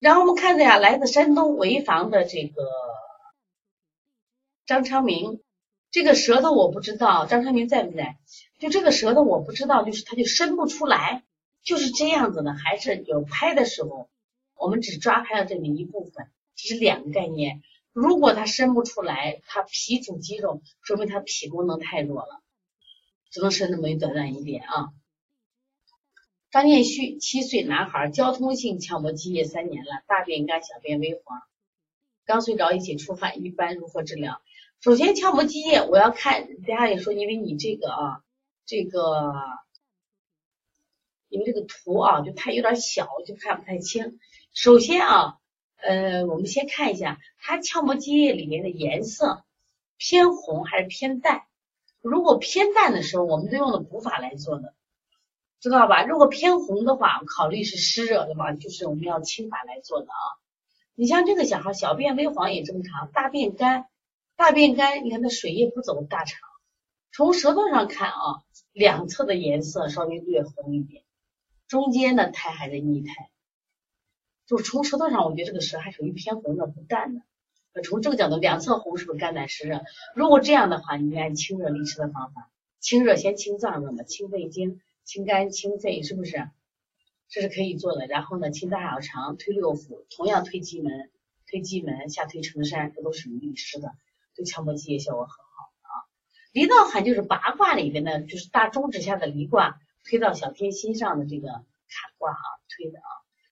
然后我们看着呀，来自山东潍坊的这个张昌明，这个舌头我不知道，张昌明在不在？就这个舌头我不知道，就是他就伸不出来，就是这样子的，还是有拍的时候，我们只抓拍了这么一部分，这是两个概念。如果他伸不出来，他脾主肌肉，说明他脾功能太弱了，只能伸那么一短短一点啊。张念旭，七岁男孩，交通性鞘膜积液三年了，大便干，小便微黄，刚睡着一起出汗，一般如何治疗？首先鞘膜积液，我要看，等下也说，因为你这个啊，这个，因为这个图啊，就它有点小，就看不太清。首先啊，呃，我们先看一下它鞘膜积液里面的颜色偏红还是偏淡。如果偏淡的时候，我们都用的补法来做的。知道吧？如果偏红的话，考虑是湿热的话，就是我们要清法来做的啊。你像这个小孩，小便微黄也正常，大便干，大便干，你看他水液不走大肠。从舌头上看啊，两侧的颜色稍微略红一点，中间的苔还是腻苔。就从舌头上，我觉得这个舌还属于偏红的，不淡的。从这个角度，两侧红是不是肝胆湿热？如果这样的话，你按清热利湿的方法，清热先清脏热嘛，清肺经。清肝清肺是不是？这是可以做的。然后呢，清大小肠，推六腑，同样推机门，推机门下推承山，这都属于利湿的，对强迫积液效果很好啊。离道坎就是八卦里边的，就是大中指下的离卦，推到小天心上的这个坎卦啊，推的啊。